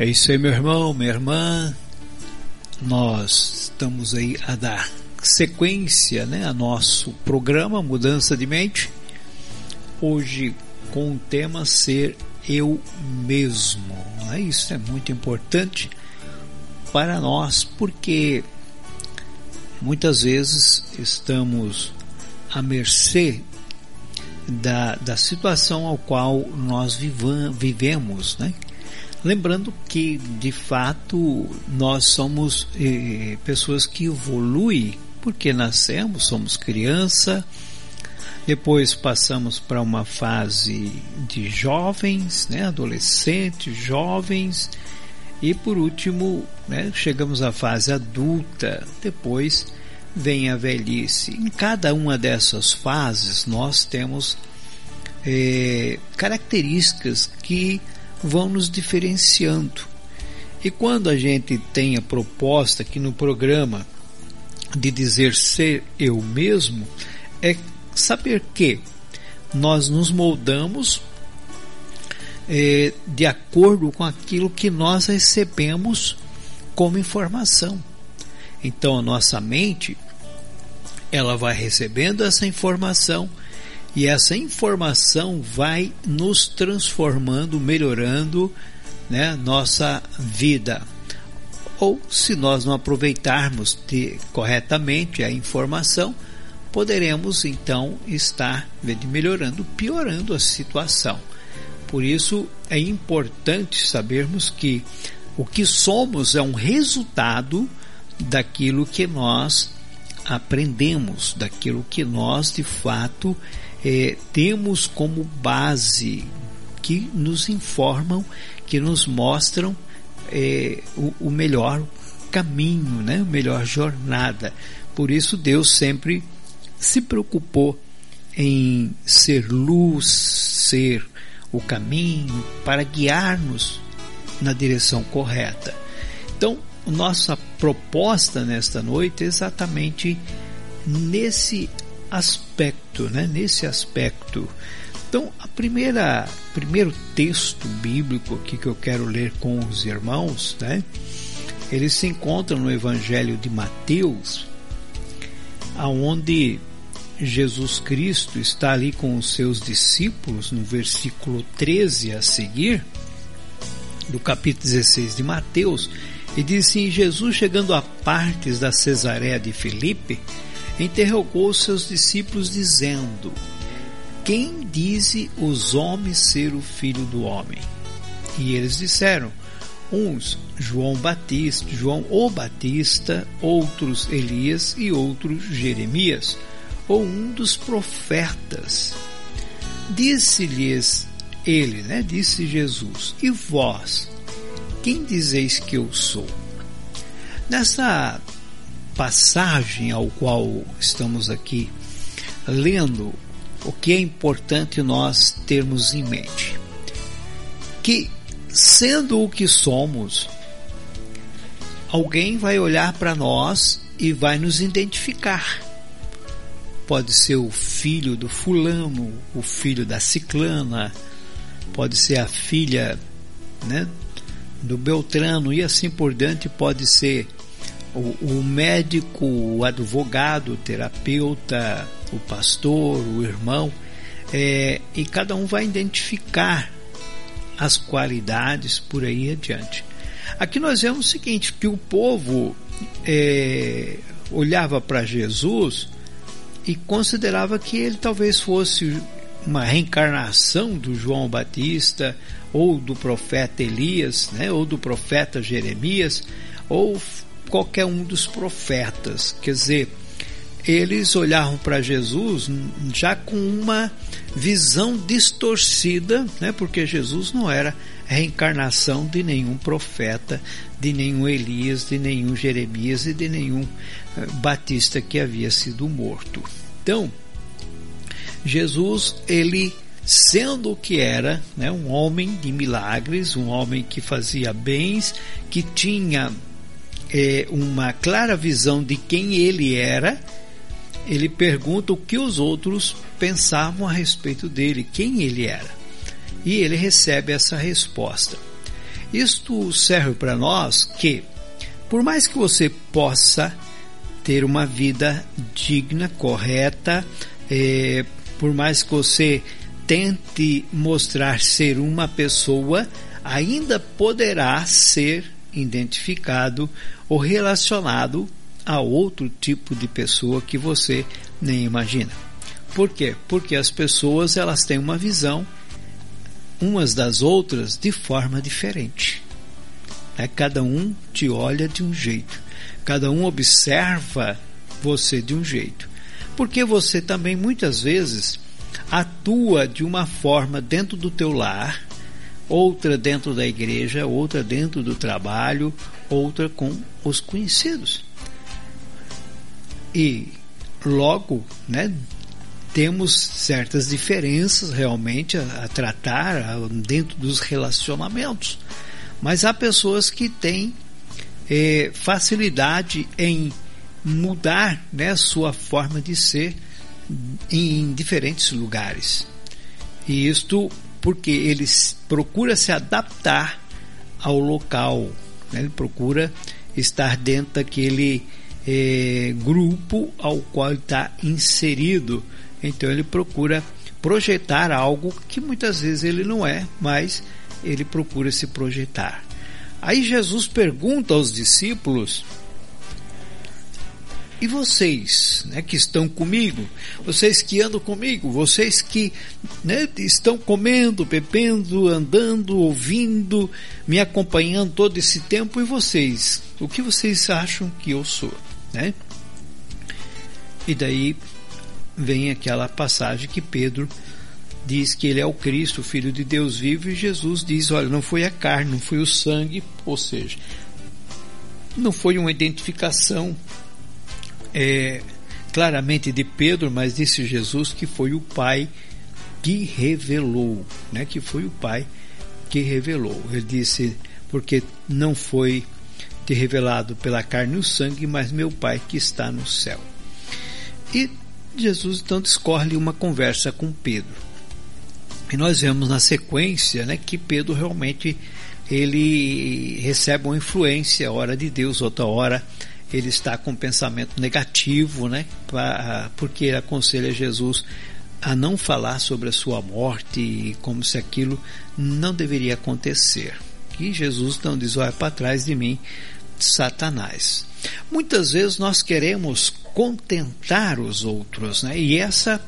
É isso aí, meu irmão, minha irmã. Nós estamos aí a dar sequência né, a nosso programa Mudança de Mente. Hoje com o tema Ser Eu Mesmo. Né? Isso é muito importante para nós porque muitas vezes estamos à mercê da, da situação ao qual nós vivam, vivemos, né? Lembrando que, de fato, nós somos eh, pessoas que evoluem, porque nascemos, somos criança, depois passamos para uma fase de jovens, né, adolescentes, jovens, e por último, né, chegamos à fase adulta, depois vem a velhice. Em cada uma dessas fases, nós temos eh, características que vão nos diferenciando. E quando a gente tem a proposta aqui no programa de dizer ser eu mesmo, é saber que nós nos moldamos é, de acordo com aquilo que nós recebemos como informação. Então a nossa mente ela vai recebendo essa informação e essa informação vai nos transformando, melhorando né, nossa vida. Ou se nós não aproveitarmos de, corretamente a informação, poderemos então estar melhorando, piorando a situação. Por isso é importante sabermos que o que somos é um resultado daquilo que nós aprendemos, daquilo que nós de fato é, temos como base que nos informam, que nos mostram é, o, o, melhor caminho, né? a melhor jornada. Por isso Deus sempre se preocupou em ser luz, ser o caminho para guiar-nos na direção correta. Então, nossa proposta nesta noite é exatamente nesse aspecto, né? Nesse aspecto. Então, a primeira primeiro texto bíblico aqui que eu quero ler com os irmãos, né? Ele se encontra no Evangelho de Mateus, aonde Jesus Cristo está ali com os seus discípulos no versículo 13 a seguir, do capítulo 16 de Mateus, e diz assim: Jesus chegando a partes da Cesareia de Filipe, interrogou seus discípulos dizendo: Quem dize os homens ser o filho do homem? E eles disseram: uns João Batista, João o Batista, outros Elias e outros Jeremias ou um dos profetas. Disse-lhes ele, né? Disse Jesus: E vós, quem dizeis que eu sou? Nessa passagem ao qual estamos aqui lendo, o que é importante nós termos em mente? Que, sendo o que somos, alguém vai olhar para nós e vai nos identificar. Pode ser o filho do fulano, o filho da ciclana, pode ser a filha né, do Beltrano e assim por diante, pode ser o, o médico, o advogado, o terapeuta, o pastor, o irmão, é, e cada um vai identificar as qualidades por aí adiante. Aqui nós vemos o seguinte, que o povo é, olhava para Jesus e considerava que ele talvez fosse uma reencarnação do João Batista ou do profeta Elias, né, ou do profeta Jeremias, ou qualquer um dos profetas. Quer dizer, eles olhavam para Jesus já com uma visão distorcida, né, porque Jesus não era reencarnação de nenhum profeta, de nenhum Elias, de nenhum Jeremias e de nenhum eh, Batista que havia sido morto. Então, Jesus, ele sendo o que era, né, um homem de milagres, um homem que fazia bens, que tinha é, uma clara visão de quem ele era, ele pergunta o que os outros pensavam a respeito dele, quem ele era. E ele recebe essa resposta. Isto serve para nós que, por mais que você possa ter uma vida digna, correta, é, por mais que você tente mostrar ser uma pessoa, ainda poderá ser identificado ou relacionado a outro tipo de pessoa que você nem imagina. Por quê? Porque as pessoas elas têm uma visão umas das outras de forma diferente. É, cada um te olha de um jeito, cada um observa você de um jeito, porque você também muitas vezes atua de uma forma dentro do teu lar, outra dentro da igreja, outra dentro do trabalho, outra com os conhecidos. E logo, né, temos certas diferenças realmente a, a tratar a, dentro dos relacionamentos. Mas há pessoas que têm é, facilidade em mudar né, sua forma de ser em diferentes lugares. E isto porque ele procura se adaptar ao local, né? ele procura estar dentro daquele é, grupo ao qual está inserido. Então ele procura projetar algo que muitas vezes ele não é, mas ele procura se projetar. Aí Jesus pergunta aos discípulos: E vocês, né, que estão comigo, vocês que andam comigo, vocês que né, estão comendo, bebendo, andando, ouvindo, me acompanhando todo esse tempo, e vocês, o que vocês acham que eu sou, né? E daí vem aquela passagem que Pedro diz que ele é o Cristo, o Filho de Deus vivo, e Jesus diz: olha, não foi a carne, não foi o sangue, ou seja, não foi uma identificação é, claramente de Pedro, mas disse Jesus que foi o Pai que revelou, né? Que foi o Pai que revelou. Ele disse porque não foi te revelado pela carne e o sangue, mas meu Pai que está no céu. E Jesus então discorre uma conversa com Pedro. E nós vemos na sequência né, que Pedro realmente ele recebe uma influência, hora de Deus, outra hora ele está com pensamento negativo, né, pra, porque ele aconselha Jesus a não falar sobre a sua morte, como se aquilo não deveria acontecer. E Jesus então diz: Olha para trás de mim, Satanás. Muitas vezes nós queremos contentar os outros, né? E essa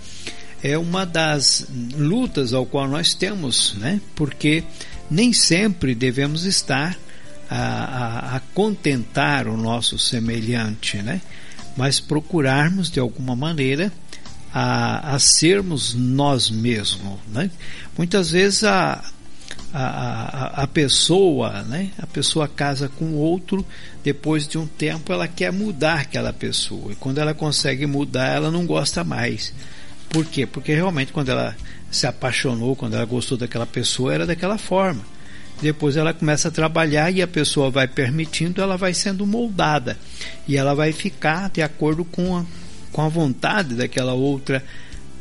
é uma das lutas ao qual nós temos, né? Porque nem sempre devemos estar a, a, a contentar o nosso semelhante, né? Mas procurarmos de alguma maneira a, a sermos nós mesmos. Né? Muitas vezes a, a, a, pessoa, né? A pessoa casa com outro, depois de um tempo ela quer mudar aquela pessoa. E quando ela consegue mudar, ela não gosta mais. Por quê? Porque realmente quando ela se apaixonou, quando ela gostou daquela pessoa, era daquela forma. Depois ela começa a trabalhar e a pessoa vai permitindo, ela vai sendo moldada. E ela vai ficar de acordo com a, com a vontade daquela outra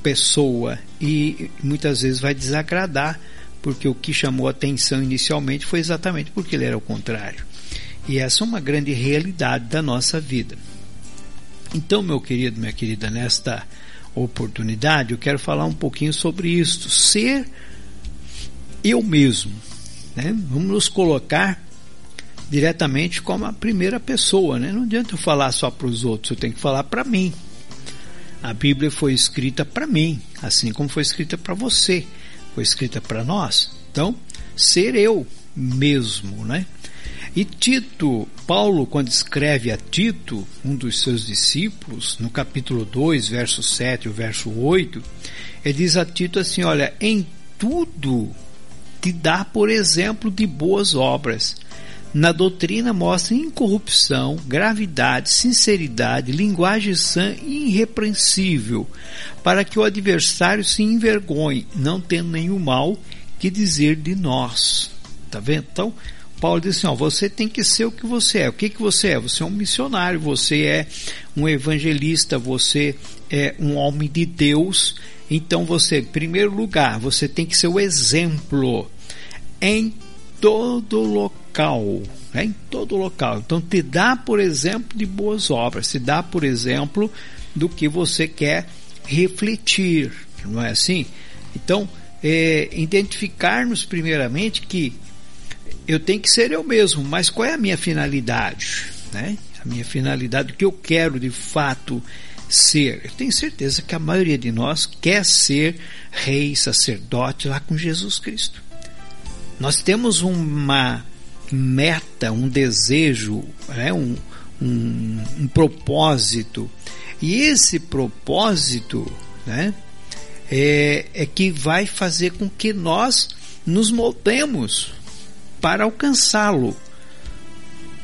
pessoa. E muitas vezes vai desagradar porque o que chamou atenção inicialmente foi exatamente porque ele era o contrário. E essa é uma grande realidade da nossa vida. Então, meu querido, minha querida, nesta oportunidade eu quero falar um pouquinho sobre isto, ser eu mesmo. Né? Vamos nos colocar diretamente como a primeira pessoa, né? Não adianta eu falar só para os outros, eu tenho que falar para mim. A Bíblia foi escrita para mim, assim como foi escrita para você foi escrita para nós. Então, ser eu mesmo, né? E Tito, Paulo, quando escreve a Tito, um dos seus discípulos, no capítulo 2, verso 7 e verso 8, ele diz a Tito assim: Olha, em tudo te dá por exemplo de boas obras. Na doutrina mostra incorrupção, gravidade, sinceridade, linguagem sã e irrepreensível, para que o adversário se envergonhe, não tendo nenhum mal que dizer de nós. Tá vendo? Então, Paulo diz assim: ó, você tem que ser o que você é. O que, que você é? Você é um missionário, você é um evangelista, você é um homem de Deus. Então, você, em primeiro lugar, você tem que ser o exemplo em todo local. Né? Em todo local. Então, te dá, por exemplo, de boas obras, te dá, por exemplo, do que você quer refletir, não é assim? Então, é, identificarmos primeiramente que eu tenho que ser eu mesmo, mas qual é a minha finalidade? Né? A minha finalidade, o que eu quero de fato ser. Eu tenho certeza que a maioria de nós quer ser rei, sacerdote lá com Jesus Cristo. Nós temos uma meta, um desejo, né? um, um, um propósito e esse propósito né, é, é que vai fazer com que nós nos moldemos para alcançá-lo.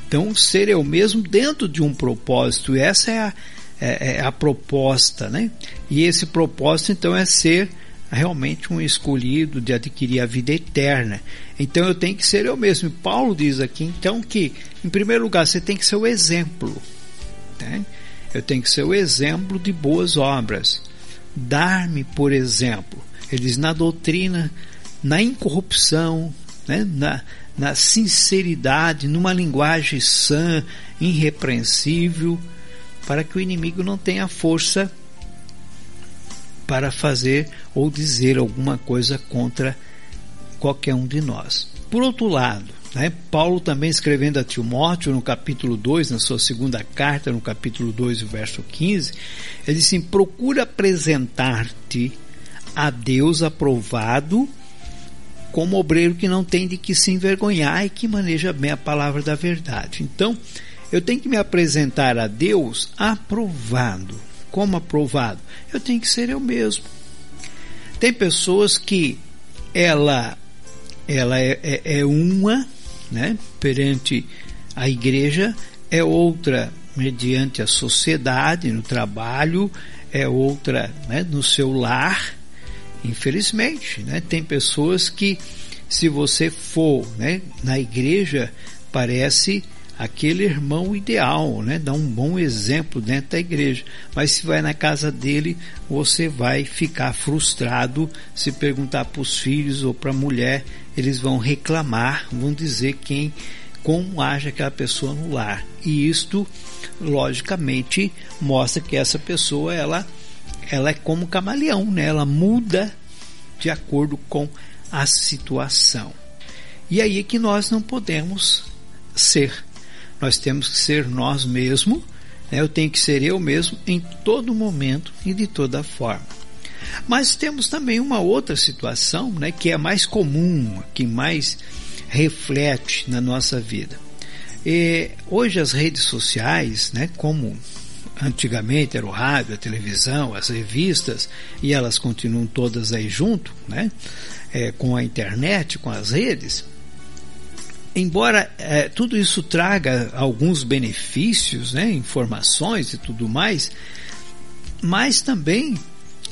Então, ser eu mesmo dentro de um propósito, essa é a, é, é a proposta, né? E esse propósito, então, é ser realmente um escolhido de adquirir a vida eterna. Então, eu tenho que ser eu mesmo. E Paulo diz aqui, então, que, em primeiro lugar, você tem que ser o exemplo. Né? Eu tenho que ser o exemplo de boas obras. Dar-me, por exemplo, eles na doutrina, na incorrupção, né, na, na sinceridade, numa linguagem sã, irrepreensível, para que o inimigo não tenha força para fazer ou dizer alguma coisa contra qualquer um de nós. Por outro lado, né? Paulo também escrevendo a Timóteo no capítulo 2, na sua segunda carta, no capítulo 2, verso 15, ele diz assim: procura apresentar-te a Deus aprovado como obreiro que não tem de que se envergonhar e que maneja bem a palavra da verdade. Então, eu tenho que me apresentar a Deus aprovado. Como aprovado? Eu tenho que ser eu mesmo. Tem pessoas que ela ela é, é, é uma né, perante a igreja, é outra mediante a sociedade, no trabalho, é outra né, no seu lar. Infelizmente, né, tem pessoas que, se você for né, na igreja, parece aquele irmão ideal, né? Dá um bom exemplo dentro da igreja. Mas se vai na casa dele, você vai ficar frustrado. Se perguntar para os filhos ou para a mulher, eles vão reclamar, vão dizer quem, como age aquela pessoa no lar. E isto, logicamente, mostra que essa pessoa, ela, ela é como camaleão, né? Ela muda de acordo com a situação. E aí é que nós não podemos ser nós temos que ser nós mesmos, né? eu tenho que ser eu mesmo em todo momento e de toda forma. Mas temos também uma outra situação né, que é mais comum, que mais reflete na nossa vida. E hoje as redes sociais, né, como antigamente era o rádio, a televisão, as revistas, e elas continuam todas aí junto, né? É, com a internet, com as redes. Embora é, tudo isso traga alguns benefícios, né, informações e tudo mais, mas também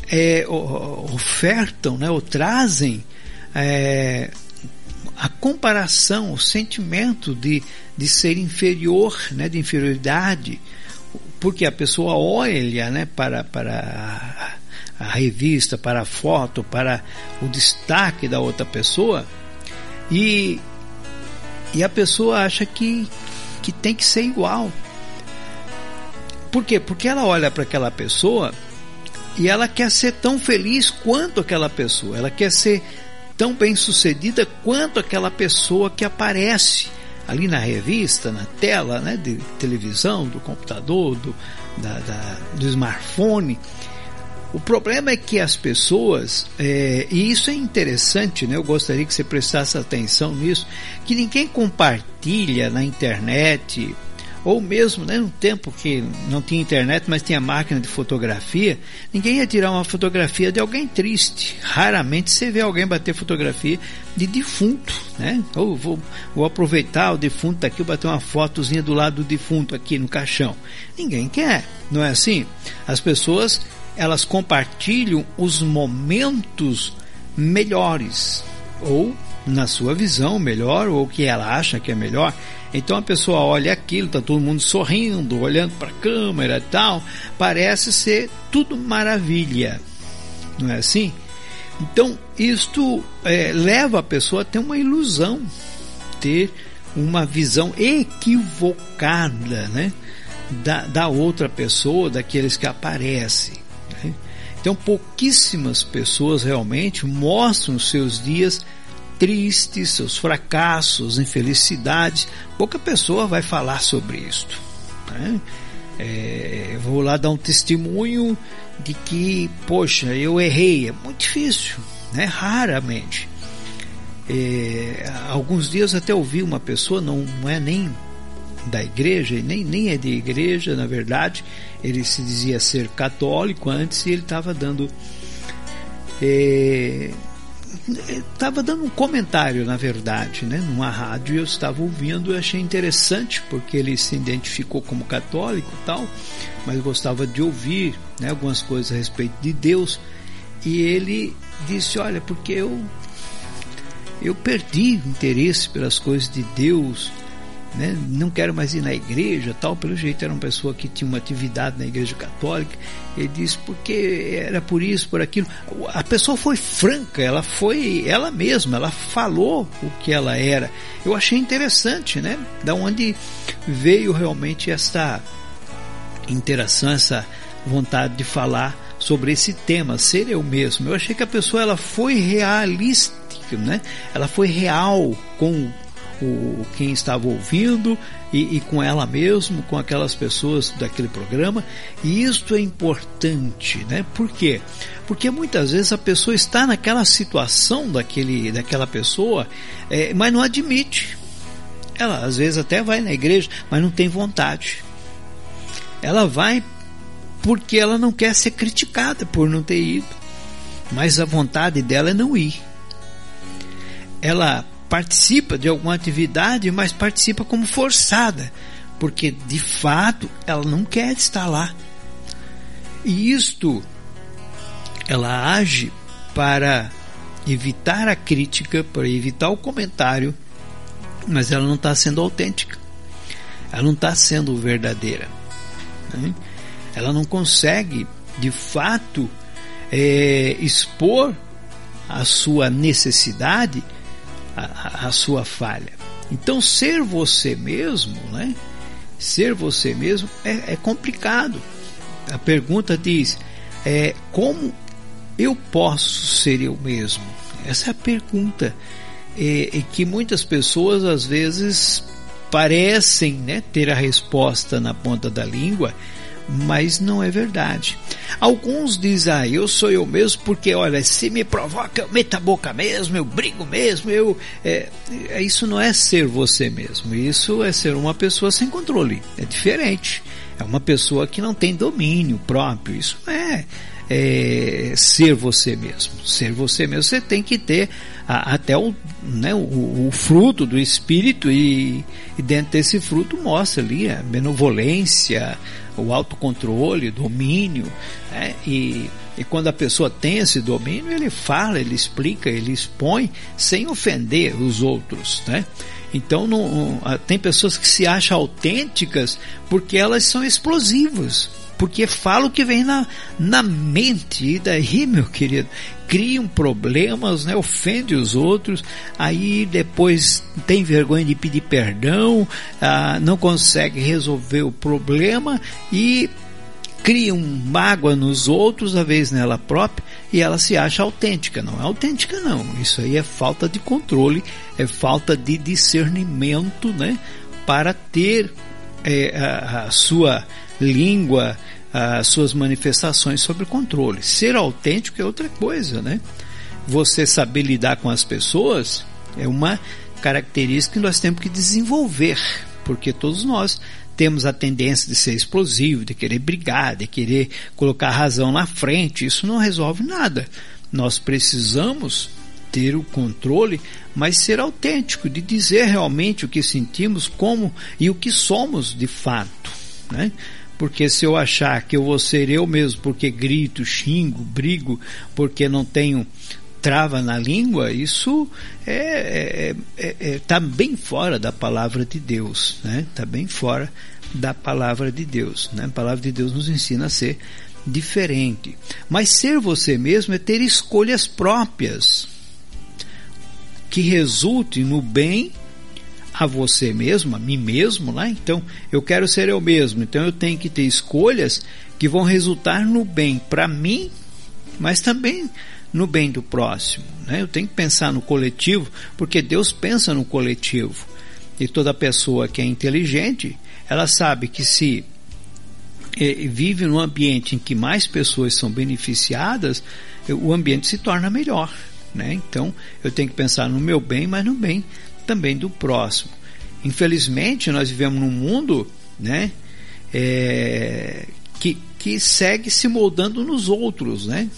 é, ofertam, né, ou trazem é, a comparação, o sentimento de, de ser inferior, né, de inferioridade, porque a pessoa olha né, para, para a, revista, para a foto, para o destaque da outra pessoa e, e a pessoa acha que, que tem que ser igual. Por quê? Porque ela olha para aquela pessoa e ela quer ser tão feliz quanto aquela pessoa, ela quer ser tão bem sucedida quanto aquela pessoa que aparece ali na revista, na tela né, de televisão, do computador, do, da, da, do smartphone. O problema é que as pessoas, é, e isso é interessante, né? eu gostaria que você prestasse atenção nisso, que ninguém compartilha na internet ou mesmo né, no tempo que não tinha internet, mas tinha máquina de fotografia, ninguém ia tirar uma fotografia de alguém triste. Raramente você vê alguém bater fotografia de defunto, né? Ou vou, vou aproveitar o defunto aqui, bater uma fotozinha do lado do defunto aqui no caixão. Ninguém quer, não é assim? As pessoas elas compartilham os momentos melhores ou na sua visão melhor ou o que ela acha que é melhor então a pessoa olha aquilo, tá todo mundo sorrindo, olhando para a câmera e tal, parece ser tudo maravilha, não é assim? Então isto é, leva a pessoa a ter uma ilusão, ter uma visão equivocada, né? Da, da outra pessoa, daqueles que aparecem. Então pouquíssimas pessoas realmente mostram seus dias tristes, seus fracassos, infelicidades, pouca pessoa vai falar sobre isto. Né? É, vou lá dar um testemunho de que, poxa, eu errei. É muito difícil, né? raramente. É, alguns dias até ouvi uma pessoa, não, não é nem da igreja, nem, nem é de igreja, na verdade, ele se dizia ser católico antes e ele estava dando estava dando um comentário, na verdade, né, numa rádio, eu estava ouvindo e achei interessante, porque ele se identificou como católico e tal, mas gostava de ouvir né, algumas coisas a respeito de Deus, e ele disse, olha, porque eu, eu perdi interesse pelas coisas de Deus, né? não quero mais ir na igreja, tal, pelo jeito era uma pessoa que tinha uma atividade na igreja católica. Ele disse porque era por isso, por aquilo. A pessoa foi franca, ela foi ela mesma, ela falou o que ela era. Eu achei interessante, né? Da onde veio realmente essa interação, essa vontade de falar sobre esse tema, ser eu mesmo. Eu achei que a pessoa ela foi realística, né? Ela foi real com o, quem estava ouvindo e, e, com ela mesmo, com aquelas pessoas daquele programa. E isto é importante, né? Por quê? Porque muitas vezes a pessoa está naquela situação daquele, daquela pessoa, é, mas não admite. Ela às vezes até vai na igreja, mas não tem vontade. Ela vai porque ela não quer ser criticada por não ter ido. Mas a vontade dela é não ir. Ela participa de alguma atividade, mas participa como forçada, porque de fato ela não quer estar lá. E isto ela age para evitar a crítica, para evitar o comentário, mas ela não está sendo autêntica, ela não está sendo verdadeira. Né? Ela não consegue, de fato, é, expor a sua necessidade a, sua falha. Então, ser você mesmo, né? Ser você mesmo é, é complicado. A pergunta diz: é, como eu posso ser eu mesmo? Essa é a pergunta é que muitas pessoas às vezes parecem né, ter a resposta na ponta da língua, mas não é verdade. Alguns dizem, ah, eu sou eu mesmo porque, olha, se me provoca, eu meto a boca mesmo, eu brigo mesmo, eu... É, isso não é ser você mesmo, isso é ser uma pessoa sem controle, é diferente. É uma pessoa que não tem domínio próprio, isso é, é ser você mesmo. Ser você mesmo, você tem que ter a, até o, né, o, o, fruto do espírito e, e dentro desse fruto mostra ali a benevolência, o autocontrole, domínio, né? e, e quando a pessoa tem esse domínio, ele fala, ele explica, ele expõe sem ofender os outros, né? Então não, tem pessoas que se acham autênticas porque elas são explosivas porque fala o que vem na, na mente, e daí, meu querido, criam problemas, né, ofende os outros, aí depois tem vergonha de pedir perdão, ah, não consegue resolver o problema e criam mágoa nos outros, a vez nela própria, e ela se acha autêntica. Não é autêntica, não. Isso aí é falta de controle, é falta de discernimento, né? Para ter é, a, a sua língua, as suas manifestações sobre controle. Ser autêntico é outra coisa, né? Você saber lidar com as pessoas é uma característica que nós temos que desenvolver, porque todos nós temos a tendência de ser explosivo, de querer brigar, de querer colocar a razão na frente. Isso não resolve nada. Nós precisamos ter o controle, mas ser autêntico, de dizer realmente o que sentimos, como e o que somos de fato. Né? Porque se eu achar que eu vou ser eu mesmo porque grito, xingo, brigo, porque não tenho trava na língua, isso é, é, é, é tá bem fora da palavra de Deus, né? Tá bem fora da palavra de Deus, né? A palavra de Deus nos ensina a ser diferente. Mas ser você mesmo é ter escolhas próprias que resultem no bem a você mesmo, a mim mesmo, lá. Então, eu quero ser eu mesmo. Então, eu tenho que ter escolhas que vão resultar no bem para mim, mas também no bem do próximo. Né? Eu tenho que pensar no coletivo, porque Deus pensa no coletivo. E toda pessoa que é inteligente, ela sabe que se eh, vive num ambiente em que mais pessoas são beneficiadas, o ambiente se torna melhor. Né? Então, eu tenho que pensar no meu bem, mas no bem também do próximo. Infelizmente, nós vivemos num mundo né, é, que, que segue se moldando nos outros, né?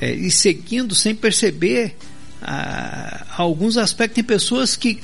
É, e seguindo sem perceber ah, alguns aspectos. Tem pessoas que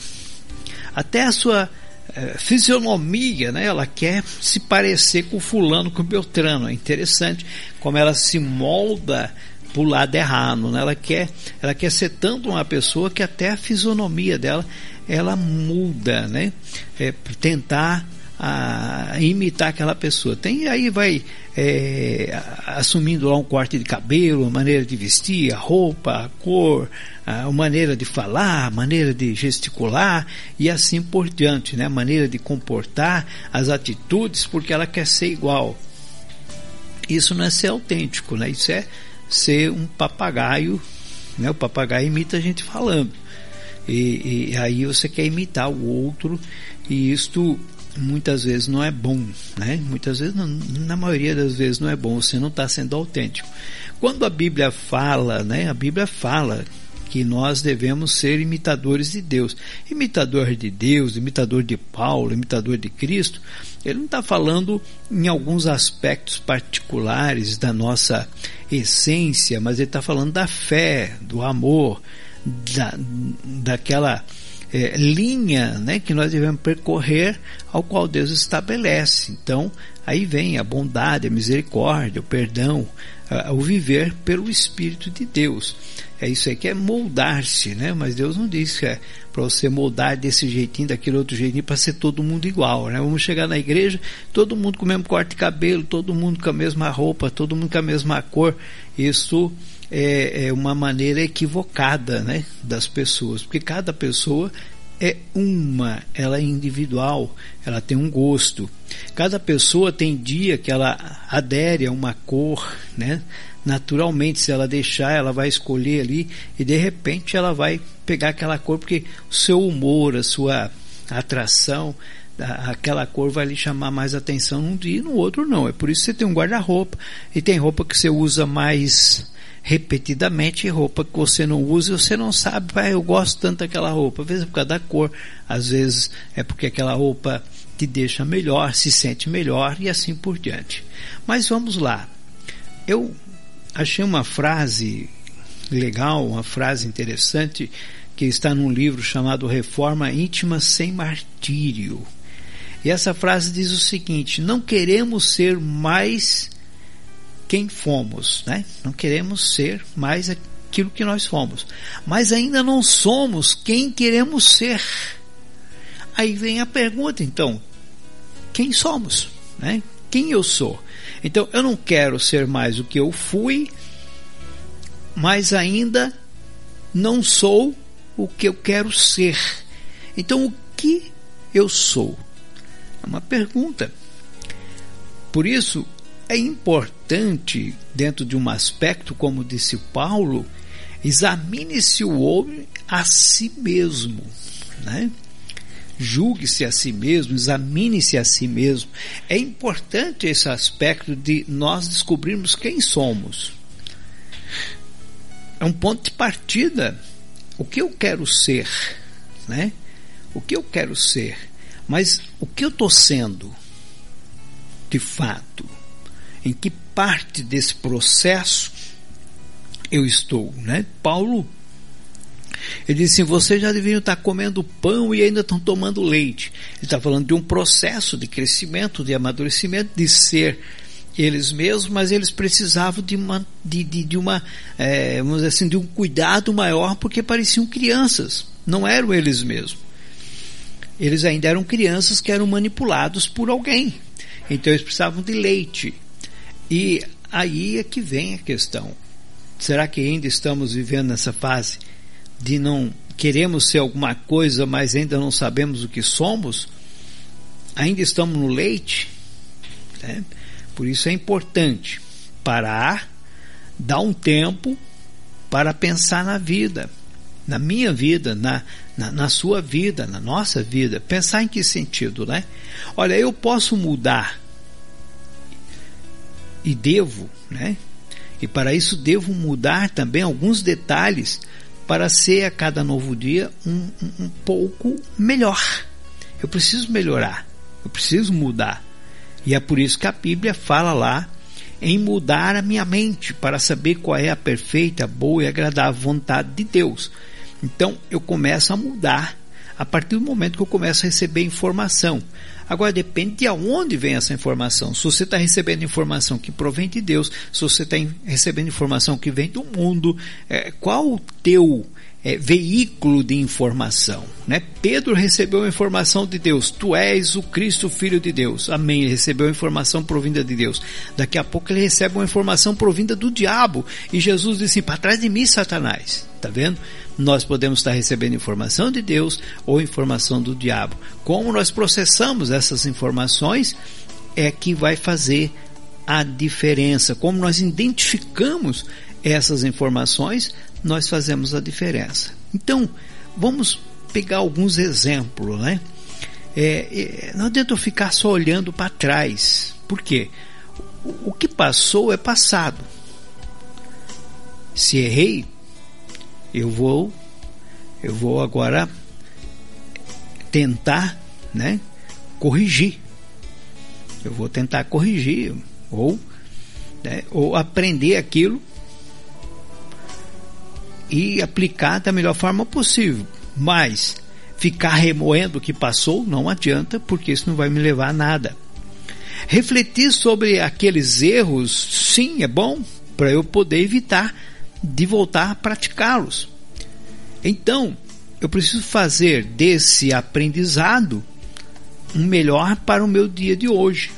até a sua é, fisionomia, né? Ela quer se parecer com fulano, com Beltrano. É interessante como ela se molda pro lado errado, né? Ela quer, ela quer ser tanto uma pessoa que até a fisionomia dela ela muda, né? É, tentar a, imitar aquela pessoa. Tem aí vai é, assumindo lá um corte de cabelo, a maneira de vestir, a roupa, a cor, a maneira de falar, a maneira de gesticular e assim por diante, né? A maneira de comportar, as atitudes, porque ela quer ser igual. Isso não é ser autêntico, né? Isso é ser um papagaio, né? O papagaio imita a gente falando. E, e aí você quer imitar o outro e isto muitas vezes não é bom, né? Muitas vezes, não, na maioria das vezes não é bom, você não está sendo autêntico. Quando a Bíblia fala, né? A Bíblia fala que nós devemos ser imitadores de Deus. Imitador de Deus, imitador de Paulo, imitador de Cristo, ele não está falando em alguns aspectos particulares da nossa essência, mas ele está falando da fé, do amor, da, daquela é, linha né, que nós devemos percorrer ao qual Deus estabelece. Então, aí vem a bondade, a misericórdia, o perdão, a, o viver pelo Espírito de Deus. É isso aí que é moldar-se, né? Mas Deus não diz que é para você moldar desse jeitinho, daquele outro jeitinho, para ser todo mundo igual, né? Vamos chegar na igreja, todo mundo com o mesmo corte de cabelo, todo mundo com a mesma roupa, todo mundo com a mesma cor. Isso é, é uma maneira equivocada né, das pessoas, porque cada pessoa é uma, ela é individual, ela tem um gosto. Cada pessoa tem dia que ela adere a uma cor, né? Naturalmente, se ela deixar, ela vai escolher ali e de repente ela vai pegar aquela cor porque o seu humor, a sua atração aquela cor vai lhe chamar mais atenção num dia e no outro não. É por isso que você tem um guarda-roupa e tem roupa que você usa mais repetidamente roupa que você não usa e você não sabe, ah, eu gosto tanto daquela roupa. Às vezes é por causa da cor, às vezes é porque aquela roupa te deixa melhor, se sente melhor e assim por diante. Mas vamos lá. Eu achei uma frase legal, uma frase interessante que está num livro chamado Reforma Íntima sem Martírio. E essa frase diz o seguinte: não queremos ser mais quem fomos, né? Não queremos ser mais aquilo que nós fomos, mas ainda não somos quem queremos ser. Aí vem a pergunta, então, quem somos, né? Quem eu sou? Então, eu não quero ser mais o que eu fui, mas ainda não sou o que eu quero ser. Então, o que eu sou? É uma pergunta. Por isso, é importante, dentro de um aspecto, como disse Paulo, examine-se o homem a si mesmo. Né? Julgue-se a si mesmo, examine-se a si mesmo. É importante esse aspecto de nós descobrirmos quem somos. É um ponto de partida o que eu quero ser, né? O que eu quero ser, mas o que eu estou sendo, de fato, em que parte desse processo eu estou, né? Paulo, ele disse assim, vocês já deveriam estar comendo pão e ainda estão tomando leite. Ele está falando de um processo de crescimento, de amadurecimento, de ser eles mesmos, mas eles precisavam de uma, de, de, de uma é, vamos dizer assim, de um cuidado maior porque pareciam crianças, não eram eles mesmos. Eles ainda eram crianças que eram manipulados por alguém. Então eles precisavam de leite. E aí é que vem a questão. Será que ainda estamos vivendo nessa fase de não queremos ser alguma coisa, mas ainda não sabemos o que somos? Ainda estamos no leite? Né? Por isso é importante parar, dar um tempo para pensar na vida, na minha vida, na, na, na, sua vida, na nossa vida. Pensar em que sentido, né? Olha, eu posso mudar e devo, né? E para isso devo mudar também alguns detalhes para ser a cada novo dia um, um, um pouco melhor. Eu preciso melhorar, eu preciso mudar. E é por isso que a Bíblia fala lá em mudar a minha mente para saber qual é a perfeita, boa e agradável vontade de Deus. Então eu começo a mudar a partir do momento que eu começo a receber informação. Agora depende de aonde vem essa informação. Se você está recebendo informação que provém de Deus, se você está recebendo informação que vem do mundo, é, qual o teu é, veículo de informação. Né? Pedro recebeu a informação de Deus: Tu és o Cristo, Filho de Deus. Amém. Ele recebeu a informação provinda de Deus. Daqui a pouco ele recebe uma informação provinda do diabo. E Jesus disse: Para trás de mim, Satanás. Está vendo? Nós podemos estar recebendo informação de Deus ou informação do diabo. Como nós processamos essas informações é que vai fazer a diferença. Como nós identificamos essas informações nós fazemos a diferença. Então, vamos pegar alguns exemplos, né? É, é, não adianta eu ficar só olhando para trás. Por quê? O, o que passou é passado. Se errei, eu vou, eu vou agora tentar, né? Corrigir. Eu vou tentar corrigir ou, né, ou aprender aquilo e aplicar da melhor forma possível. Mas ficar remoendo o que passou não adianta, porque isso não vai me levar a nada. Refletir sobre aqueles erros, sim, é bom, para eu poder evitar de voltar a praticá-los. Então, eu preciso fazer desse aprendizado um melhor para o meu dia de hoje.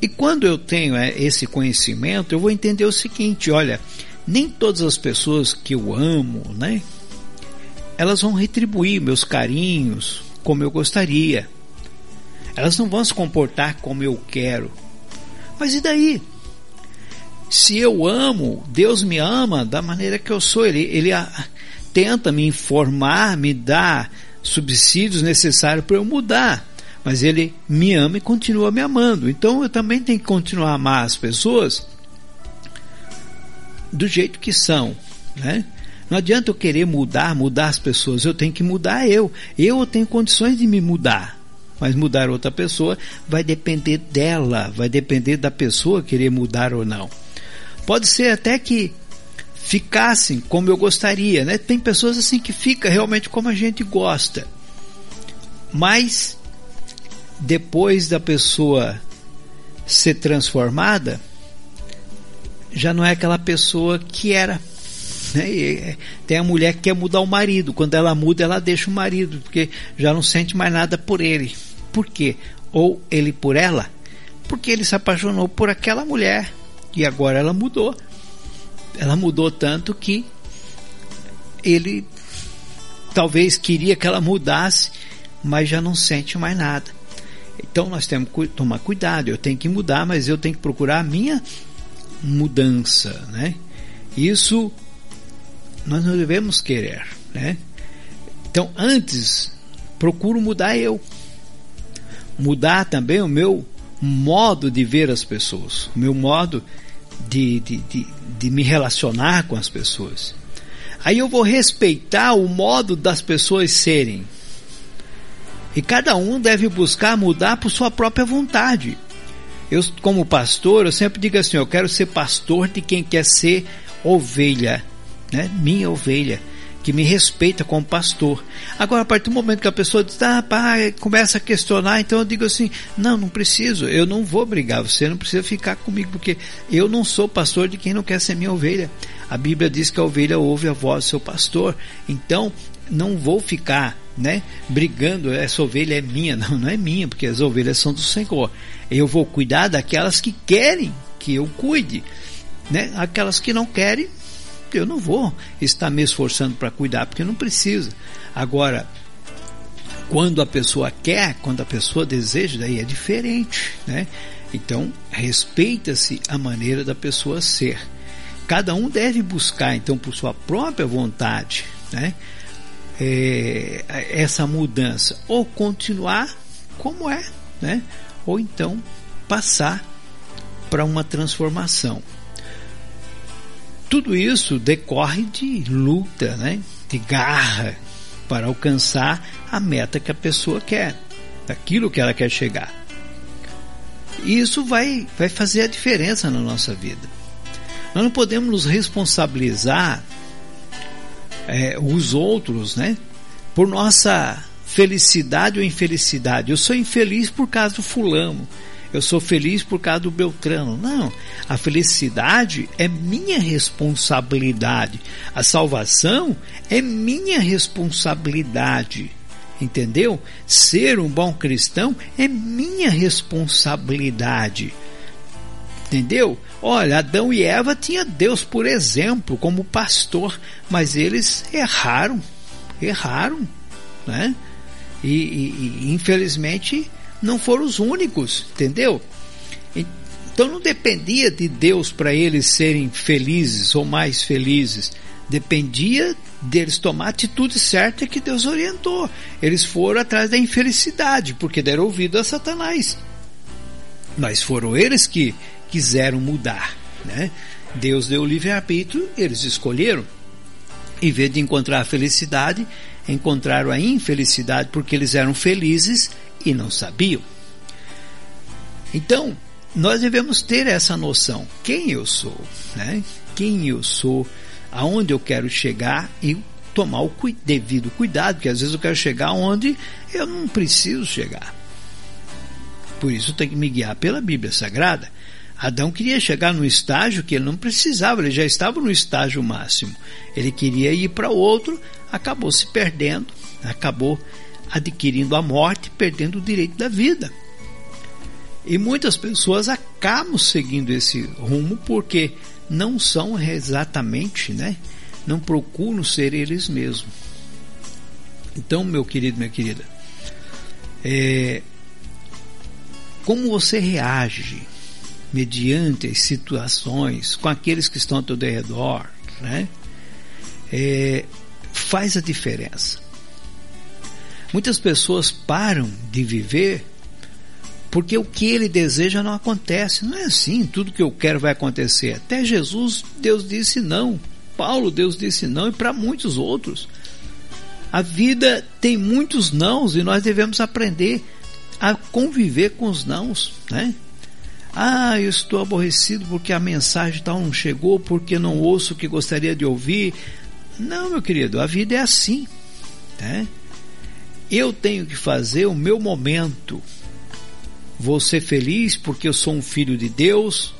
E quando eu tenho é, esse conhecimento, eu vou entender o seguinte: olha, nem todas as pessoas que eu amo, né? Elas vão retribuir meus carinhos como eu gostaria. Elas não vão se comportar como eu quero. Mas e daí? Se eu amo, Deus me ama da maneira que eu sou. Ele, ele a, tenta me informar, me dar subsídios necessários para eu mudar. Mas ele me ama e continua me amando. Então eu também tenho que continuar a amar as pessoas do jeito que são, né? Não adianta eu querer mudar, mudar as pessoas, eu tenho que mudar eu. Eu tenho condições de me mudar. Mas mudar outra pessoa vai depender dela, vai depender da pessoa querer mudar ou não. Pode ser até que ficassem como eu gostaria, né? Tem pessoas assim que fica realmente como a gente gosta. Mas depois da pessoa ser transformada, já não é aquela pessoa que era. Né? É, tem a mulher que quer mudar o marido. Quando ela muda, ela deixa o marido, porque já não sente mais nada por ele. Por quê? Ou ele por ela? Porque ele se apaixonou por aquela mulher e agora ela mudou. Ela mudou tanto que ele talvez queria que ela mudasse, mas já não sente mais nada. Então nós temos que tomar cuidado. Eu tenho que mudar, mas eu tenho que procurar a minha mudança, né? Isso nós não devemos querer, né? Então, antes, procuro mudar eu. Mudar também o meu modo de ver as pessoas, o meu modo de, de, de, de me relacionar com as pessoas. Aí eu vou respeitar o modo das pessoas serem. E cada um deve buscar mudar por sua própria vontade. Eu, como pastor, eu sempre digo assim: eu quero ser pastor de quem quer ser ovelha, né? Minha ovelha, que me respeita como pastor. Agora, a partir do momento que a pessoa diz, ah, pai, começa a questionar, então eu digo assim: não, não preciso, eu não vou brigar, você não precisa ficar comigo, porque eu não sou pastor de quem não quer ser minha ovelha. A Bíblia diz que a ovelha ouve a voz do seu pastor, então não vou ficar né, brigando, essa ovelha é minha, não, não é minha, porque as ovelhas são do Senhor. Eu vou cuidar daquelas que querem que eu cuide, né? Aquelas que não querem, eu não vou estar me esforçando para cuidar, porque não precisa. Agora, quando a pessoa quer, quando a pessoa deseja, daí é diferente, né? Então, respeita-se a maneira da pessoa ser. Cada um deve buscar, então, por sua própria vontade, né? É, essa mudança ou continuar como é, né? Ou então passar para uma transformação. Tudo isso decorre de luta, né? De garra para alcançar a meta que a pessoa quer, aquilo que ela quer chegar. E isso vai, vai fazer a diferença na nossa vida. Nós não podemos nos responsabilizar é, os outros, né? Por nossa felicidade ou infelicidade. Eu sou infeliz por causa do fulano. Eu sou feliz por causa do Beltrano. Não. A felicidade é minha responsabilidade. A salvação é minha responsabilidade. Entendeu? Ser um bom cristão é minha responsabilidade. Entendeu? Olha, Adão e Eva tinham Deus por exemplo, como pastor, mas eles erraram, erraram, né? E, e, e infelizmente não foram os únicos, entendeu? Então não dependia de Deus para eles serem felizes ou mais felizes. Dependia deles tomar a atitude certa que Deus orientou. Eles foram atrás da infelicidade, porque deram ouvido a Satanás. Mas foram eles que quiseram mudar. Né? Deus deu o livre-arbítrio, eles escolheram. Em vez de encontrar a felicidade, encontraram a infelicidade porque eles eram felizes e não sabiam. Então, nós devemos ter essa noção: quem eu sou, né? quem eu sou, aonde eu quero chegar e tomar o devido cuidado, porque às vezes eu quero chegar onde eu não preciso chegar. Por isso tem que me guiar pela Bíblia Sagrada. Adão queria chegar no estágio que ele não precisava, ele já estava no estágio máximo. Ele queria ir para outro, acabou se perdendo, acabou adquirindo a morte, perdendo o direito da vida. E muitas pessoas acabam seguindo esse rumo porque não são exatamente, né? Não procuram ser eles mesmos. Então, meu querido, minha querida, é, como você reage mediante as situações, com aqueles que estão ao teu redor, né? É, faz a diferença. Muitas pessoas param de viver porque o que ele deseja não acontece. Não é assim, tudo que eu quero vai acontecer. Até Jesus, Deus disse não. Paulo, Deus disse não, e para muitos outros. A vida tem muitos nãos e nós devemos aprender a conviver com os nãos, né? Ah, eu estou aborrecido porque a mensagem tal não chegou, porque não ouço o que gostaria de ouvir. Não, meu querido, a vida é assim, né? Eu tenho que fazer o meu momento. Vou ser feliz porque eu sou um filho de Deus.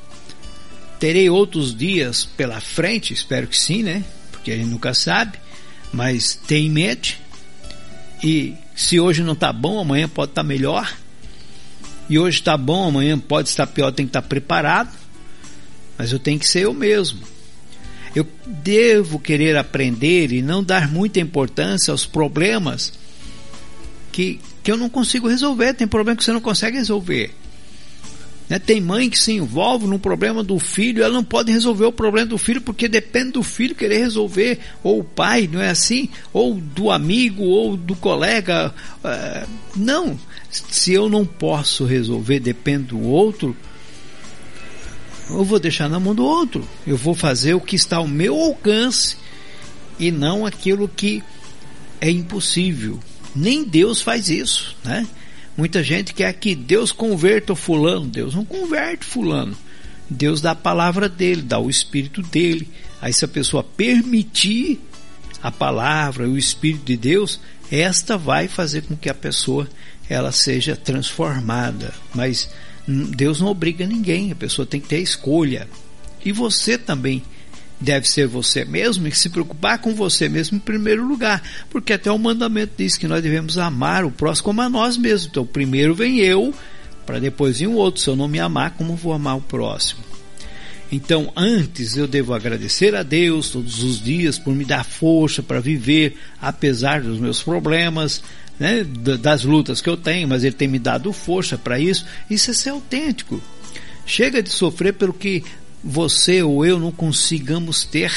Terei outros dias pela frente, espero que sim, né? Porque a gente nunca sabe. Mas tem em mente. E se hoje não está bom, amanhã pode estar tá melhor. E hoje está bom, amanhã pode estar pior, tem que estar tá preparado. Mas eu tenho que ser eu mesmo. Eu devo querer aprender e não dar muita importância aos problemas que, que eu não consigo resolver. Tem problema que você não consegue resolver. Né? Tem mãe que se envolve no problema do filho, ela não pode resolver o problema do filho porque depende do filho querer resolver, ou o pai, não é assim? Ou do amigo, ou do colega. Uh, não. Se eu não posso resolver, depende do outro, eu vou deixar na mão do outro. Eu vou fazer o que está ao meu alcance e não aquilo que é impossível. Nem Deus faz isso, né? Muita gente quer que Deus converta o fulano. Deus não converte fulano. Deus dá a palavra dele, dá o espírito dele. Aí se a pessoa permitir a palavra, o espírito de Deus, esta vai fazer com que a pessoa ela seja transformada. Mas Deus não obriga ninguém, a pessoa tem que ter escolha. E você também deve ser você mesmo e se preocupar com você mesmo em primeiro lugar, porque até o mandamento diz que nós devemos amar o próximo como a nós mesmos. Então, primeiro vem eu, para depois vir o outro. Se eu não me amar, como vou amar o próximo? Então, antes eu devo agradecer a Deus todos os dias por me dar força para viver, apesar dos meus problemas, né, das lutas que eu tenho, mas Ele tem me dado força para isso. Isso é ser autêntico. Chega de sofrer pelo que você ou eu não consigamos ter,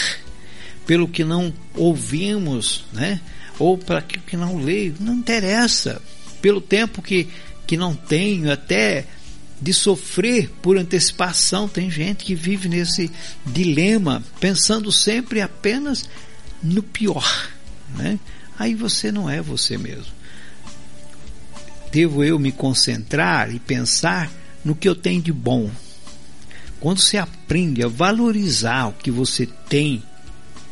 pelo que não ouvimos, né? Ou para que não leio, não interessa. Pelo tempo que, que não tenho, até de sofrer por antecipação. Tem gente que vive nesse dilema, pensando sempre apenas no pior, né? Aí você não é você mesmo. Devo eu me concentrar e pensar no que eu tenho de bom, quando você aprende a valorizar o que você tem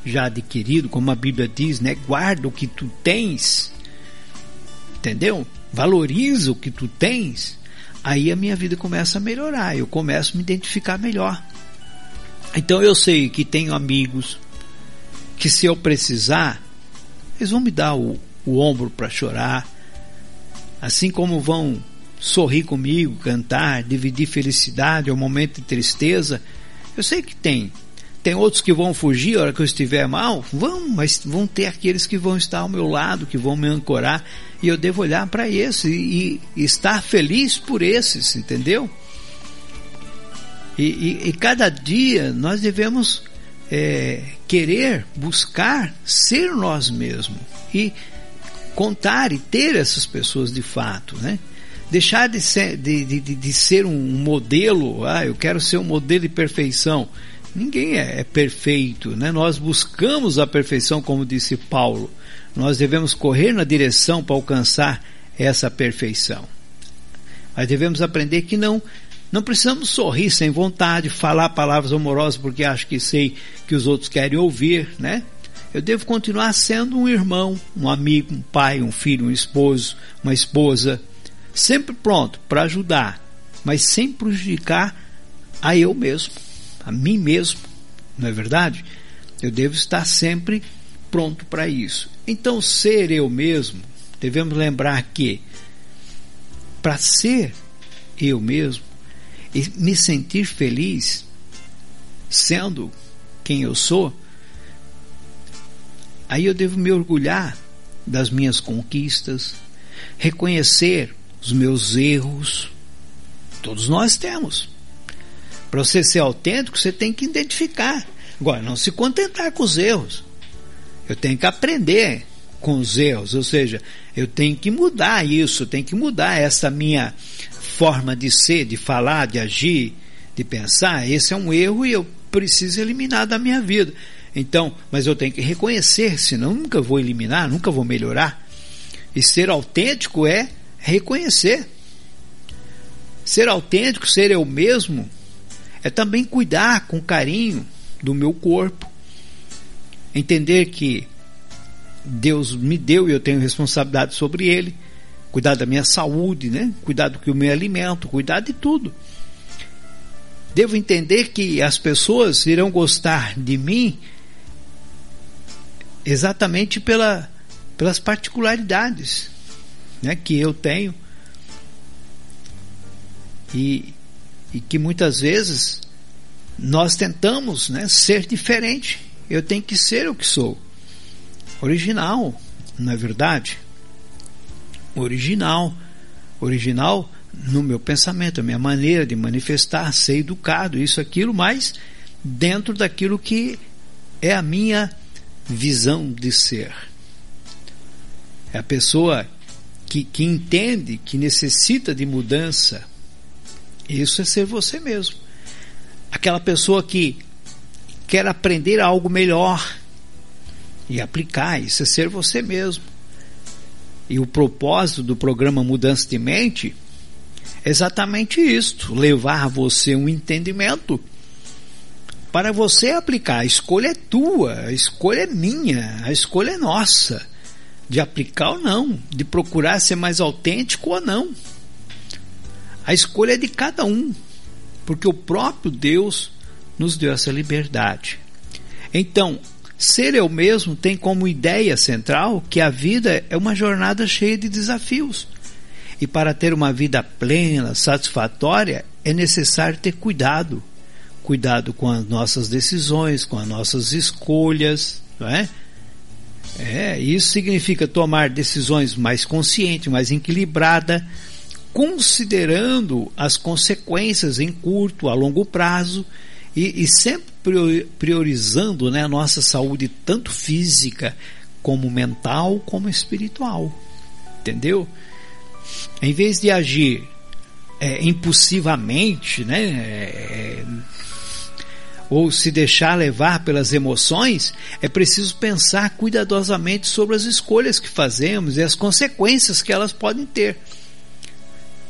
já adquirido, como a Bíblia diz, né? Guarda o que tu tens. Entendeu? Valoriza o que tu tens. Aí a minha vida começa a melhorar, eu começo a me identificar melhor. Então eu sei que tenho amigos que se eu precisar, eles vão me dar o, o ombro para chorar, assim como vão sorrir comigo, cantar, dividir felicidade ou momento de tristeza. Eu sei que tem. Tem outros que vão fugir a hora que eu estiver mal? Vão, mas vão ter aqueles que vão estar ao meu lado, que vão me ancorar. E eu devo olhar para esses e, e, estar feliz por esses, entendeu? E, e, e cada dia nós devemos é, querer, buscar ser nós mesmos. E contar e ter essas pessoas de fato, né? Deixar de ser, de, de, de ser um modelo, ah, eu quero ser um modelo de perfeição. Ninguém é, é perfeito, né? Nós buscamos a perfeição, como disse Paulo. Nós devemos correr na direção para alcançar essa perfeição. Mas devemos aprender que não não precisamos sorrir sem vontade, falar palavras amorosas porque acho que sei que os outros querem ouvir, né? Eu devo continuar sendo um irmão, um amigo, um pai, um filho, um esposo, uma esposa, sempre pronto para ajudar, mas sem prejudicar a eu mesmo, a mim mesmo, não é verdade? Eu devo estar sempre pronto para isso. Então, ser eu mesmo, devemos lembrar que para ser eu mesmo e me sentir feliz sendo quem eu sou, aí eu devo me orgulhar das minhas conquistas, reconhecer os meus erros. Todos nós temos. Para você ser autêntico, você tem que identificar. Agora, não se contentar com os erros. Eu tenho que aprender com os erros, ou seja, eu tenho que mudar isso, tenho que mudar essa minha forma de ser, de falar, de agir, de pensar. Esse é um erro e eu preciso eliminar da minha vida. Então, mas eu tenho que reconhecer, senão nunca vou eliminar, nunca vou melhorar. E ser autêntico é reconhecer. Ser autêntico, ser eu mesmo, é também cuidar com carinho do meu corpo. Entender que Deus me deu e eu tenho responsabilidade sobre ele. Cuidar da minha saúde, né? Cuidar do que eu me alimento, cuidar de tudo. Devo entender que as pessoas irão gostar de mim exatamente pela, pelas particularidades né, que eu tenho e, e que muitas vezes nós tentamos né, ser diferente. Eu tenho que ser o que sou. Original, não é verdade? Original. Original no meu pensamento, a minha maneira de manifestar, ser educado, isso, aquilo, mas dentro daquilo que é a minha visão de ser. É a pessoa que, que entende que necessita de mudança. Isso é ser você mesmo. Aquela pessoa que quer aprender algo melhor e aplicar, isso é ser você mesmo. E o propósito do programa Mudança de Mente é exatamente isto: levar você um entendimento para você aplicar. A escolha é tua, a escolha é minha, a escolha é nossa. De aplicar ou não, de procurar ser mais autêntico ou não. A escolha é de cada um, porque o próprio Deus nos deu essa liberdade. Então, ser eu mesmo tem como ideia central que a vida é uma jornada cheia de desafios. E para ter uma vida plena, satisfatória, é necessário ter cuidado cuidado com as nossas decisões, com as nossas escolhas, não é? É, isso significa tomar decisões mais conscientes, mais equilibradas, considerando as consequências em curto, a longo prazo e, e sempre priorizando né, a nossa saúde, tanto física como mental, como espiritual. Entendeu? Em vez de agir é, impulsivamente, né, é, ou se deixar levar pelas emoções, é preciso pensar cuidadosamente sobre as escolhas que fazemos e as consequências que elas podem ter.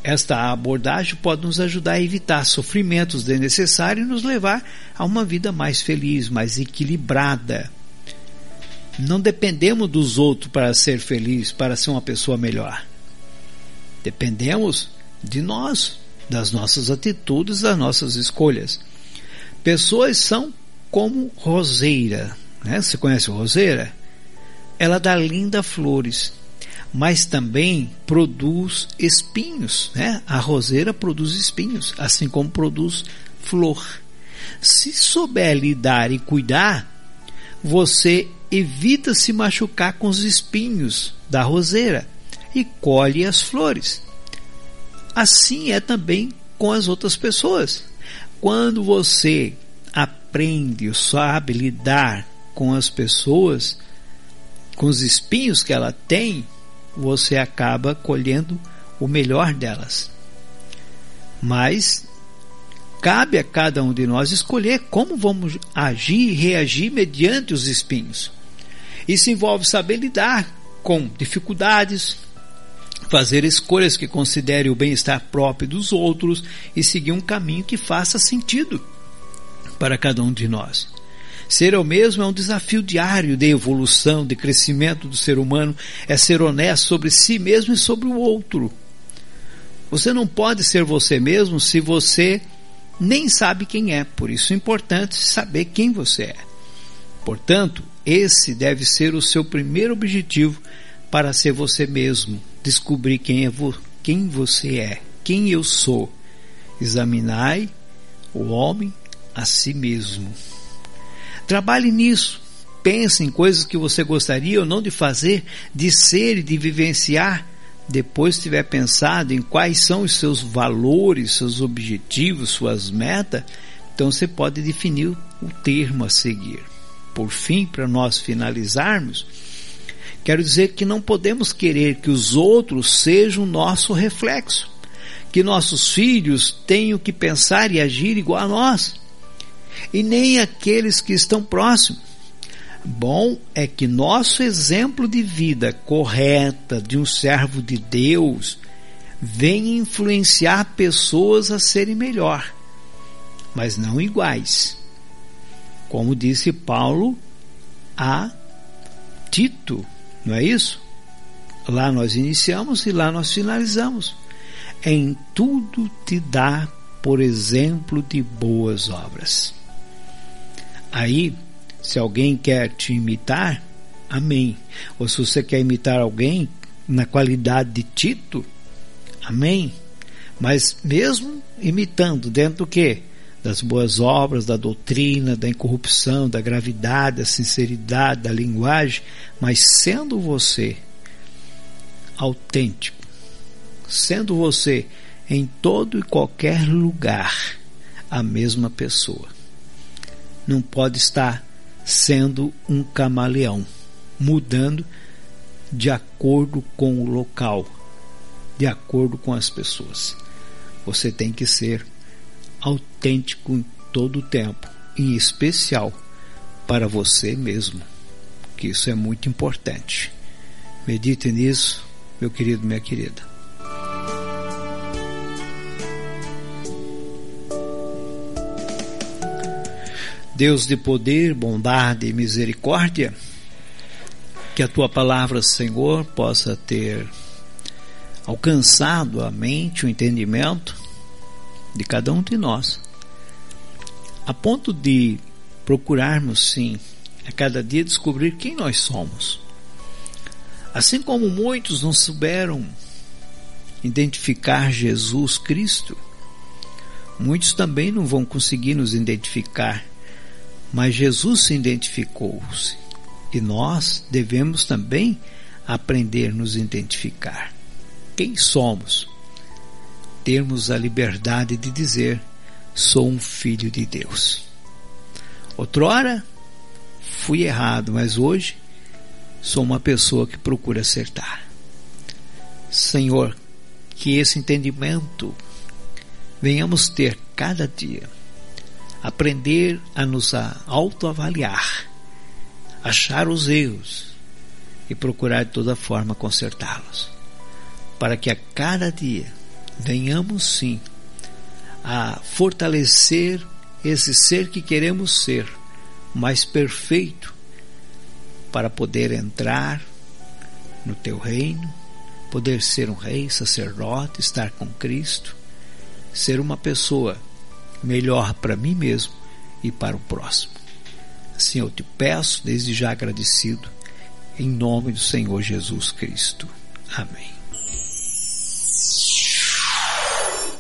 Esta abordagem pode nos ajudar a evitar sofrimentos desnecessários e nos levar a uma vida mais feliz, mais equilibrada. Não dependemos dos outros para ser feliz, para ser uma pessoa melhor. Dependemos de nós, das nossas atitudes, das nossas escolhas. Pessoas são como roseira, né? Você conhece roseira? Ela dá lindas flores, mas também produz espinhos, né? A roseira produz espinhos, assim como produz flor. Se souber lidar e cuidar, você evita se machucar com os espinhos da roseira e colhe as flores. Assim é também com as outras pessoas. Quando você aprende, sabe lidar com as pessoas, com os espinhos que ela tem, você acaba colhendo o melhor delas. Mas cabe a cada um de nós escolher como vamos agir e reagir mediante os espinhos. Isso envolve saber lidar com dificuldades, fazer escolhas que considerem o bem-estar próprio dos outros e seguir um caminho que faça sentido para cada um de nós. Ser eu mesmo é um desafio diário de evolução, de crescimento do ser humano, é ser honesto sobre si mesmo e sobre o outro. Você não pode ser você mesmo se você nem sabe quem é, por isso é importante saber quem você é. Portanto, esse deve ser o seu primeiro objetivo para ser você mesmo, descobrir quem é vo quem você é, quem eu sou. Examinai o homem a si mesmo. Trabalhe nisso. Pense em coisas que você gostaria ou não de fazer, de ser e de vivenciar. Depois tiver pensado em quais são os seus valores, seus objetivos, suas metas, então você pode definir o termo a seguir. Por fim, para nós finalizarmos, Quero dizer que não podemos querer que os outros sejam nosso reflexo, que nossos filhos tenham que pensar e agir igual a nós, e nem aqueles que estão próximos. Bom é que nosso exemplo de vida correta de um servo de Deus venha influenciar pessoas a serem melhor, mas não iguais. Como disse Paulo a Tito, não é isso? Lá nós iniciamos e lá nós finalizamos. Em tudo te dá por exemplo de boas obras. Aí, se alguém quer te imitar, amém. Ou se você quer imitar alguém na qualidade de Tito, amém. Mas mesmo imitando, dentro do quê? Das boas obras, da doutrina, da incorrupção, da gravidade, da sinceridade, da linguagem, mas sendo você autêntico, sendo você em todo e qualquer lugar a mesma pessoa. Não pode estar sendo um camaleão, mudando de acordo com o local, de acordo com as pessoas. Você tem que ser autêntico em todo o tempo, em especial para você mesmo, que isso é muito importante. Medite nisso, meu querido, minha querida. Deus de poder, bondade e misericórdia, que a tua palavra, Senhor, possa ter alcançado a mente, o entendimento de cada um de nós, a ponto de procurarmos, sim, a cada dia descobrir quem nós somos Assim como muitos não souberam identificar Jesus Cristo, muitos também não vão conseguir nos identificar, mas Jesus se identificou-se e nós devemos também aprender a nos identificar. Quem somos? Termos a liberdade de dizer: sou um filho de Deus. Outrora fui errado, mas hoje sou uma pessoa que procura acertar. Senhor, que esse entendimento venhamos ter cada dia, aprender a nos autoavaliar, achar os erros e procurar de toda forma consertá-los, para que a cada dia venhamos sim a fortalecer esse ser que queremos ser, mais perfeito para poder entrar no teu reino, poder ser um rei, sacerdote, estar com Cristo, ser uma pessoa melhor para mim mesmo e para o próximo. Assim eu te peço, desde já agradecido, em nome do Senhor Jesus Cristo. Amém.